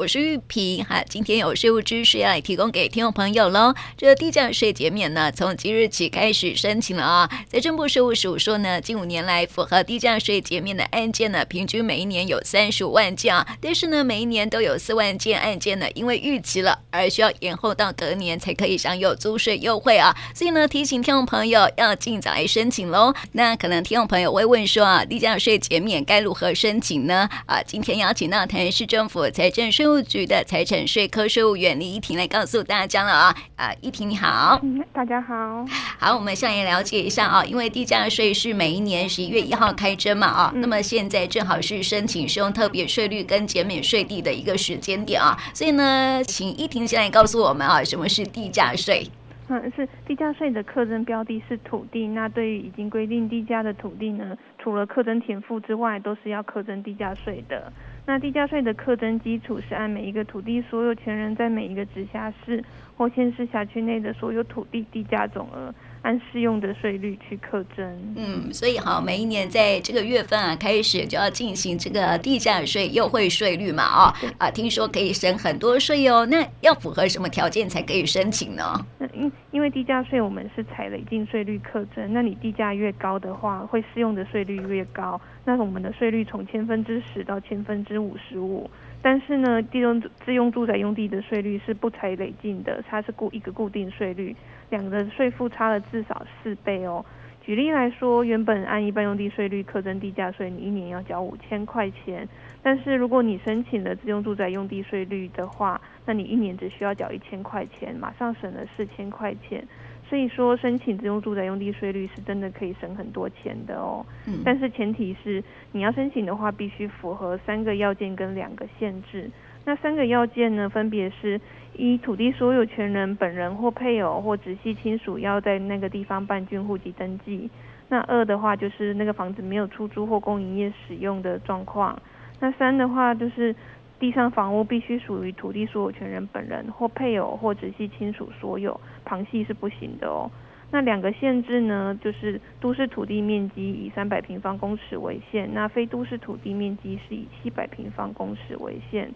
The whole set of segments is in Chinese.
我是玉萍哈。今天有税务知识要来提供给听众朋友喽。这个地价税减免呢，从即日起开始申请了啊。财政部税务署说呢，近五年来符合地价税减免的案件呢，平均每一年有三十五万件啊，但是呢，每一年都有四万件案件呢，因为逾期了而需要延后到隔年才可以享有租税优惠啊。所以呢，提醒听众朋友要尽早来申请喽。那可能听众朋友会问说啊，地价税减免该如何申请呢？啊，今天邀请到台南市政府财政税务务局的财产税科税务员李依婷来告诉大家了啊。啊，依婷你好，大家好。好，我们先来了解一下啊，因为地价税是每一年十一月一号开征嘛啊，嗯、那么现在正好是申请适用特别税率跟减免税地的一个时间点啊，所以呢，请依婷先来告诉我们啊，什么是地价税？嗯，是地价税的课征标的是土地。那对于已经规定地价的土地呢，除了课征田赋之外，都是要课征地价税的。那地价税的课征基础是按每一个土地所有权人在每一个直辖市或县市辖区内的所有土地地价总额。按适用的税率去课征，嗯，所以好，每一年在这个月份啊，开始就要进行这个地价税优惠税率嘛，啊、啊，听说可以省很多税哦，那要符合什么条件才可以申请呢？那因因为地价税我们是采累进税率课征，那你地价越高的话，会适用的税率越高，那我们的税率从千分之十到千分之五十五。但是呢，地用自用住宅用地的税率是不采累进的，它是固一个固定税率，两个税负差了至少四倍哦。举例来说，原本按一般用地税率课征地价税，你一年要缴五千块钱，但是如果你申请了自用住宅用地税率的话，那你一年只需要缴一千块钱，马上省了四千块钱。所以说，申请自用住宅用地税率是真的可以省很多钱的哦。嗯。但是前提是你要申请的话，必须符合三个要件跟两个限制。那三个要件呢，分别是：一、土地所有权人本人或配偶或直系亲属要在那个地方办均户籍登记；那二的话，就是那个房子没有出租或供营业使用的状况；那三的话，就是。地上房屋必须属于土地所有权人本人或配偶或直系亲属所有，旁系是不行的哦。那两个限制呢，就是都市土地面积以三百平方公尺为限，那非都市土地面积是以七百平方公尺为限。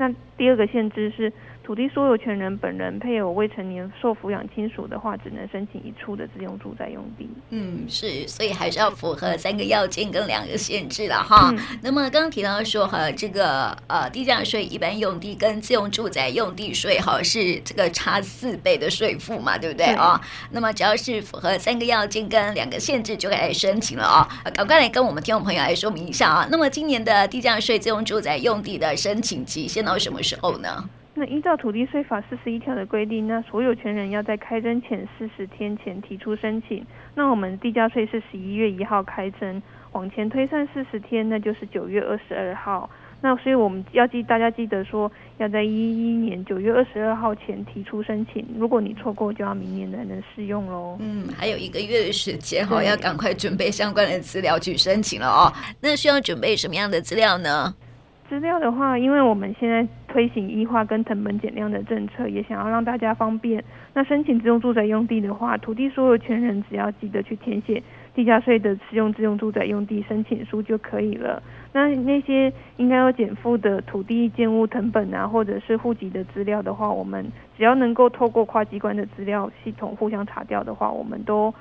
那第二个限制是，土地所有权人本人、配偶、未成年受抚养亲属的话，只能申请一处的自用住宅用地。嗯，是，所以还是要符合三个要件跟两个限制了哈。嗯、那么刚刚提到说哈，这个呃地价税一般用地跟自用住宅用地税哈是这个差四倍的税负嘛，对不对啊？对那么只要是符合三个要件跟两个限制，就可以申请了啊。赶快来跟我们听众朋友来说明一下啊。那么今年的地价税自用住宅用地的申请期限到什么时候呢？那依照土地税法四十一条的规定，那所有权人要在开征前四十天前提出申请。那我们地价税是十一月一号开征，往前推算四十天，那就是九月二十二号。那所以我们要记大家记得说，要在一一年九月二十二号前提出申请。如果你错过，就要明年才能适用喽。嗯，还有一个月的时间哈，对要赶快准备相关的资料去申请了哦。那需要准备什么样的资料呢？资料的话，因为我们现在推行 E 化跟成本减量的政策，也想要让大家方便。那申请自用住宅用地的话，土地所有权人只要记得去填写地价税的适用自用住宅用地申请书就可以了。那那些应该要减负的土地建物成本啊，或者是户籍的资料的话，我们只要能够透过跨机关的资料系统互相查调的话，我们都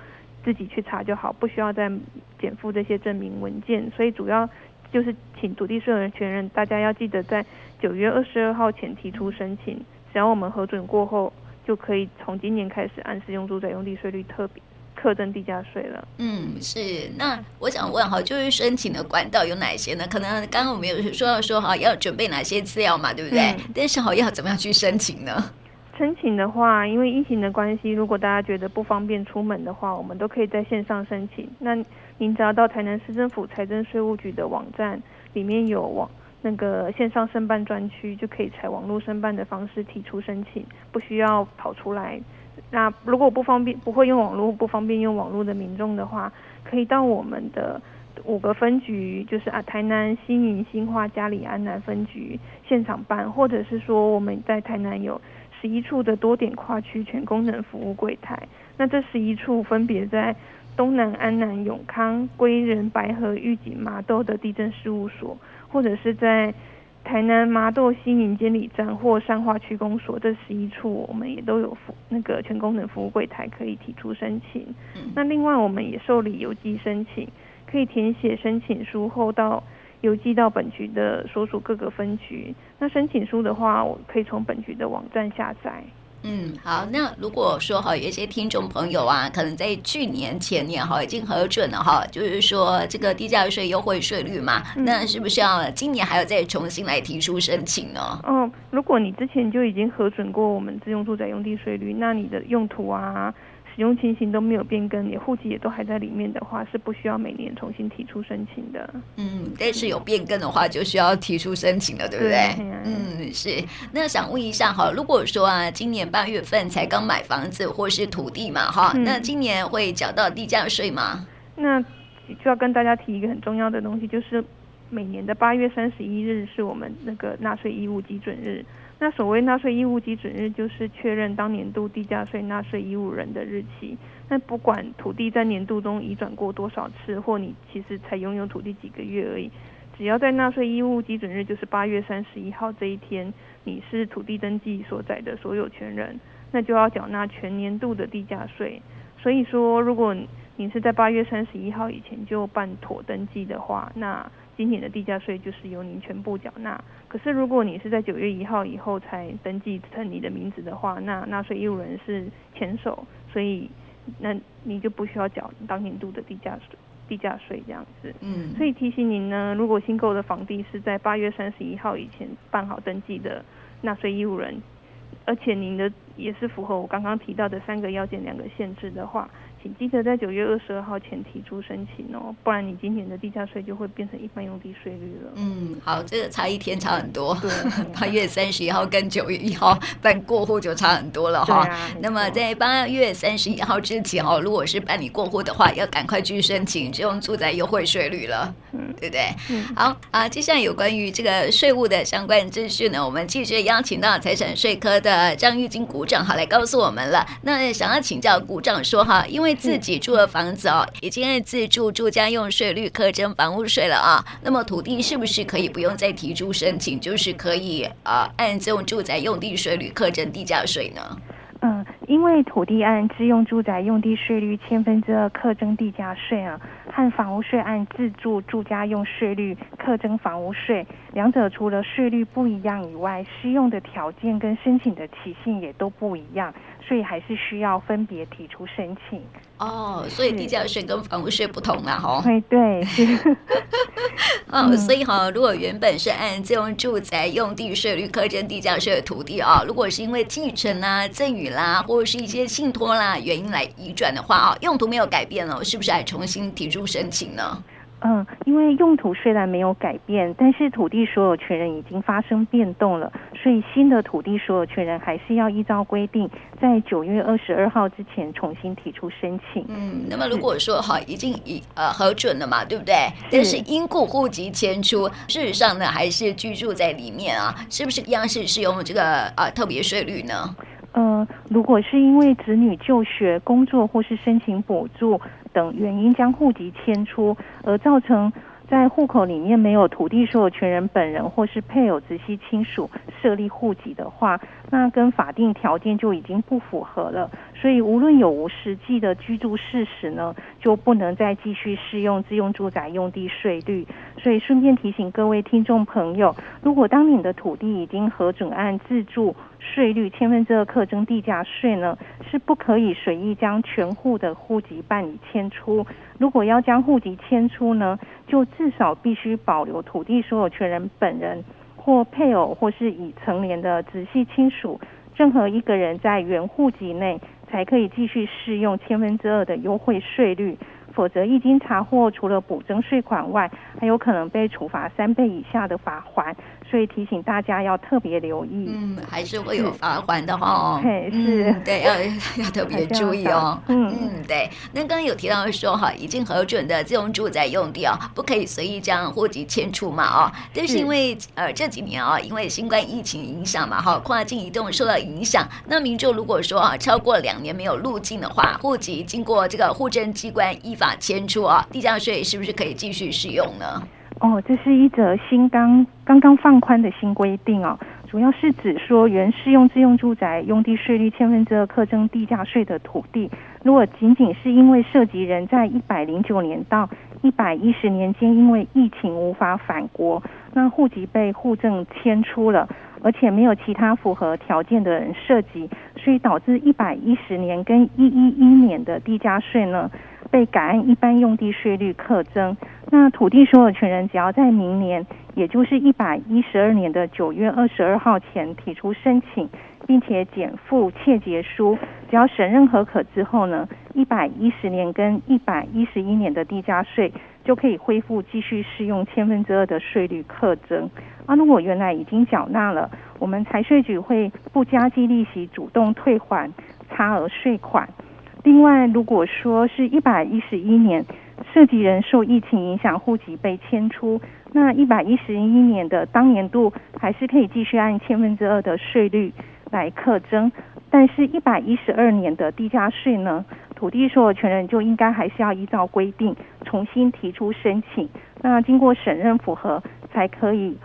自己去查就好，不需要再减负这些证明文件。所以主要。就是请土地所有权人，大家要记得在九月二十二号前提出申请，只要我们核准过后，就可以从今年开始按适用住宅用地税率特别课征地价税了。嗯，是。那我想问哈，就是申请的管道有哪些呢？可能刚刚我们有说到说哈，要准备哪些资料嘛，对不对？嗯、但是好要怎么样去申请呢？申请的话，因为疫情的关系，如果大家觉得不方便出门的话，我们都可以在线上申请。那您只要到台南市政府财政税务局的网站，里面有网那个线上申办专区，就可以采网络申办的方式提出申请，不需要跑出来。那如果不方便，不会用网络，不方便用网络的民众的话，可以到我们的五个分局，就是啊台南、西宁、新化、嘉里、安南分局现场办，或者是说我们在台南有十一处的多点跨区全功能服务柜台。那这十一处分别在。东南、安南、永康、归仁、白河、玉井、麻豆的地震事务所，或者是在台南麻豆西宁监理站或善化区公所这十一处，我们也都有服那个全功能服务柜台可以提出申请。嗯、那另外，我们也受理邮寄申请，可以填写申请书后到邮寄到本局的所属各个分局。那申请书的话，我可以从本局的网站下载。嗯，好。那如果说哈，有一些听众朋友啊，可能在去年、前年哈已经核准了哈，就是说这个低价税优惠税率嘛，嗯、那是不是要今年还要再重新来提出申请呢？哦，如果你之前就已经核准过我们自用住宅用地税率，那你的用途啊。使用情形都没有变更，你户籍也都还在里面的话，是不需要每年重新提出申请的。嗯，但是有变更的话，就需要提出申请了，对不对？对嗯，是。那想问一下哈，如果说啊，今年八月份才刚买房子或是土地嘛，哈、嗯，那今年会缴到地价税吗？那就要跟大家提一个很重要的东西，就是每年的八月三十一日是我们那个纳税义务基准日。那所谓纳税义务基准日，就是确认当年度地价税纳税义务人的日期。那不管土地在年度中移转过多少次，或你其实才拥有土地几个月而已，只要在纳税义务基准日，就是八月三十一号这一天，你是土地登记所载的所有权人，那就要缴纳全年度的地价税。所以说，如果你是在八月三十一号以前就办妥登记的话，那今年的地价税就是由您全部缴纳。可是如果你是在九月一号以后才登记成你的名字的话，那纳税义务人是前手，所以那你就不需要缴当年度的地价税。地价税这样子。嗯。所以提醒您呢，如果新购的房地是在八月三十一号以前办好登记的纳税义务人，而且您的也是符合我刚刚提到的三个要件、两个限制的话。请记得在九月二十二号前提出申请哦，不然你今年的地价税就会变成一般用地税率了。嗯，好，这个差一天差很多。对，八月三十一号跟九月一号办过户就差很多了哈。啊、那么在八月三十一号之前哦，如果是办理过户的话，要赶快去申请这种住宅优惠税率了，嗯，对不对？嗯，好啊。接下来有关于这个税务的相关资讯呢，我们继续邀请到财产税科的张玉金股长好来告诉我们了。那想要请教股长说哈，因为自己住的房子哦，已经按自住住家用税率课征房屋税了啊。那么土地是不是可以不用再提出申请，就是可以啊按这种住宅用地税率课征地价税呢？嗯，因为土地按自用住宅用地税率千分之二课征地价税啊，和房屋税按自住住家用税率课征房屋税，两者除了税率不一样以外，适用的条件跟申请的期限也都不一样。所以还是需要分别提出申请哦。所以地价税跟房屋税不同啦哈。对对。哦，所以哈，如果原本是按自用住宅用地税率课征地价税的土地啊，如果是因为继承啦、赠与啦，或者是一些信托啦原因来移转的话啊，用途没有改变了，是不是还重新提出申请呢？嗯，因为用途虽然没有改变，但是土地所有权人已经发生变动了，所以新的土地所有权人还是要依照规定，在九月二十二号之前重新提出申请。嗯，那么如果说哈已经已呃核准了嘛，对不对？是。但是因故户籍迁出，事实上呢还是居住在里面啊，是不是一样是适用这个啊、呃、特别税率呢？呃，如果是因为子女就学、工作或是申请补助等原因将户籍迁出，而造成在户口里面没有土地所有权人本人或是配偶、直系亲属设立户籍的话，那跟法定条件就已经不符合了。所以无论有无实际的居住事实呢，就不能再继续适用自用住宅用地税率。所以顺便提醒各位听众朋友，如果当你的土地已经核准按自住税率千分之二课征地价税呢，是不可以随意将全户的户籍办理迁出。如果要将户籍迁出呢，就至少必须保留土地所有权人本人或配偶或是已成年的直系亲属，任何一个人在原户籍内，才可以继续适用千分之二的优惠税率。否则一经查获，除了补征税款外，还有可能被处罚三倍以下的罚锾。所以提醒大家要特别留意。嗯，还是会有罚锾的哈。对，是，对，要要特别注意哦。嗯嗯，对。那刚刚有提到说哈，已经核准的这种住宅用地哦，不可以随意将户籍迁出嘛哦。但是因为呃这几年啊，因为新冠疫情影响嘛哈，跨境移动受到影响。那民众如果说啊超过两年没有入境的话，户籍经过这个户政机关依法迁出啊，地价税是不是可以继续适用呢？哦，这是一则新刚刚刚放宽的新规定哦，主要是指说原适用自用住宅用地税率千分之二课征地价税的土地，如果仅仅是因为涉及人在一百零九年到一百一十年间因为疫情无法返国，那户籍被户政迁出了，而且没有其他符合条件的人涉及，所以导致一百一十年跟一一一年的地价税呢，被改按一般用地税率课征。那土地所有权人只要在明年，也就是一百一十二年的九月二十二号前提出申请，并且减负切结书，只要审认核可之后呢，一百一十年跟一百一十一年的地价税就可以恢复继续适用千分之二的税率课征。啊，如果原来已经缴纳了，我们财税局会不加计利息主动退还差额税款。另外，如果说是一百一十一年，涉及人受疫情影响，户籍被迁出，那一百一十一年的当年度还是可以继续按千分之二的税率来课征，但是，一百一十二年的地价税呢，土地所有权人就应该还是要依照规定重新提出申请，那经过审认符合，才可以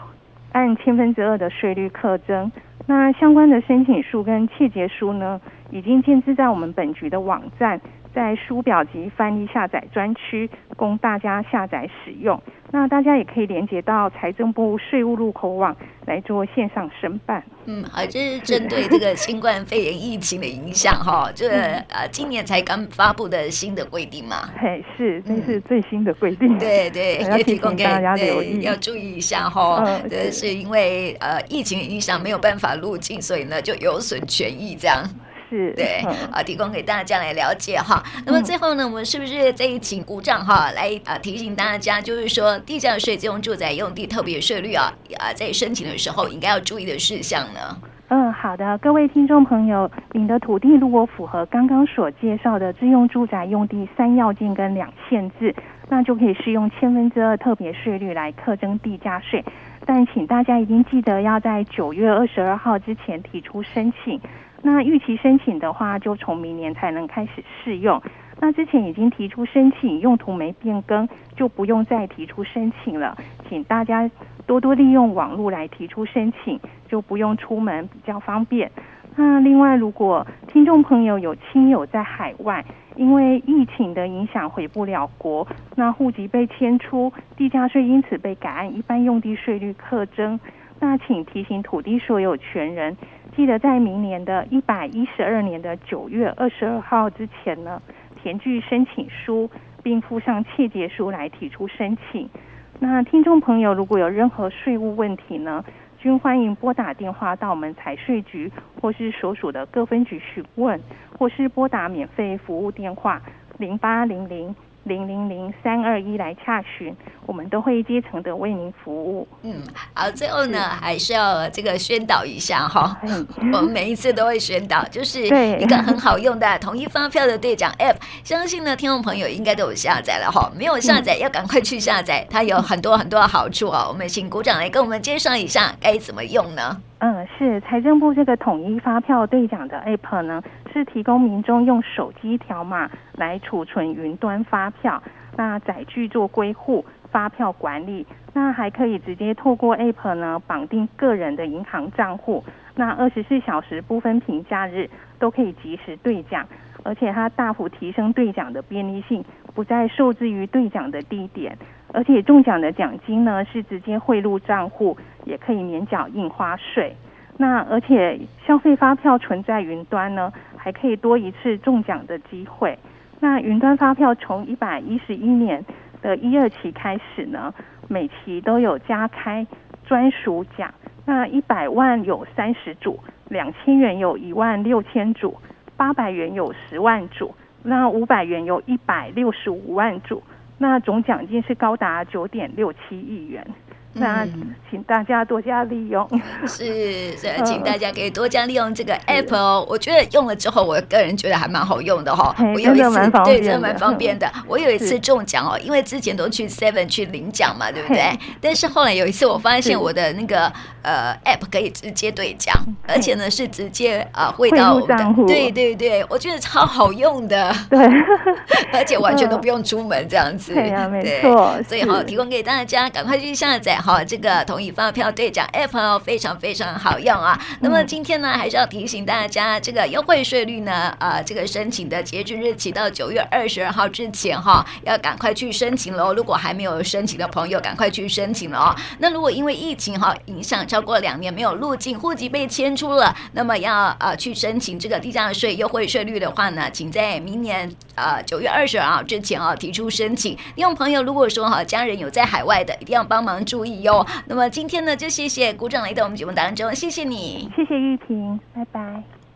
按千分之二的税率课征。那相关的申请书跟切结书呢，已经建置在我们本局的网站。在书表及翻译下载专区，供大家下载使用。那大家也可以连接到财政部税务入口网来做线上申办。嗯，好，这是针对这个新冠肺炎疫情的影响哈。这个呃，今年才刚发布的新的规定嘛。嘿，是，这是最新的规定。对对，要提供给大家留意，要注意一下哈。嗯，这是因为呃疫情影响没有办法入境，所以呢就有损权益这样。是对 啊，提供给大家来了解哈。那么最后呢，我们是不是再请鼓掌哈来啊提醒大家，就是说地价税自用住宅用地特别税率啊啊，在申请的时候应该要注意的事项呢？嗯，好的，各位听众朋友，您的土地如果符合刚刚所介绍的自用住宅用地三要件跟两限制，那就可以适用千分之二特别税率来课征地价税。但请大家一定记得要在九月二十二号之前提出申请。那逾期申请的话，就从明年才能开始适用。那之前已经提出申请，用途没变更，就不用再提出申请了。请大家多多利用网络来提出申请，就不用出门，比较方便。那另外，如果听众朋友有亲友在海外，因为疫情的影响回不了国，那户籍被迁出，地价税因此被改按一般用地税率课征。那请提醒土地所有权人。记得在明年的一百一十二年的九月二十二号之前呢，填具申请书，并附上切结书来提出申请。那听众朋友如果有任何税务问题呢，均欢迎拨打电话到我们财税局或是所属的各分局询问，或是拨打免费服务电话零八零零。零零零三二一来洽询，我们都会竭诚的为您服务。嗯，好，最后呢，还是要这个宣导一下哈。我们每一次都会宣导，就是一个很好用的统一发票的兑奖 App，相信呢，听众朋友应该都有下载了哈。没有下载，要赶快去下载，它有很多很多的好处哦。我们请鼓掌来跟我们介绍一下该怎么用呢？嗯，是财政部这个统一发票兑奖的 App 呢，是提供民众用手机条码来储存云端发票，那载具做归户、发票管理，那还可以直接透过 App 呢绑定个人的银行账户，那二十四小时不分平假日都可以及时兑奖，而且它大幅提升兑奖的便利性，不再受制于兑奖的地点。而且中奖的奖金呢，是直接汇入账户，也可以免缴印花税。那而且消费发票存在云端呢，还可以多一次中奖的机会。那云端发票从一百一十一年的一二期开始呢，每期都有加开专属奖。那一百万有三十组，两千元有一万六千组，八百元有十万组，那五百元有一百六十五万组。那总奖金是高达九点六七亿元。那请大家多加利用。是，所以请大家可以多加利用这个 app 哦。我觉得用了之后，我个人觉得还蛮好用的哈。我有一次对，真的蛮方便的。我有一次中奖哦，因为之前都去 Seven 去领奖嘛，对不对？但是后来有一次，我发现我的那个呃 app 可以直接兑奖，而且呢是直接啊汇到账户。对对对，我觉得超好用的。对，而且完全都不用出门这样子。对呀，没错。所以好，提供给大家，赶快去下载哈这个同意发票兑奖 app 哦，非常非常好用啊。那么今天呢，还是要提醒大家，这个优惠税率呢，呃，这个申请的截止日期到九月二十二号之前哈，要赶快去申请喽。如果还没有申请的朋友，赶快去申请了哦。那如果因为疫情哈影响超过两年没有入境，户籍被迁出了，那么要呃去申请这个地价税优惠税率的话呢，请在明年呃九月二十二号之前啊提出申请。因为朋友如果说哈家人有在海外的，一定要帮忙注意哟。那么今天呢，就谢谢鼓掌来到我们节目当中，谢谢你，谢谢玉婷，拜拜。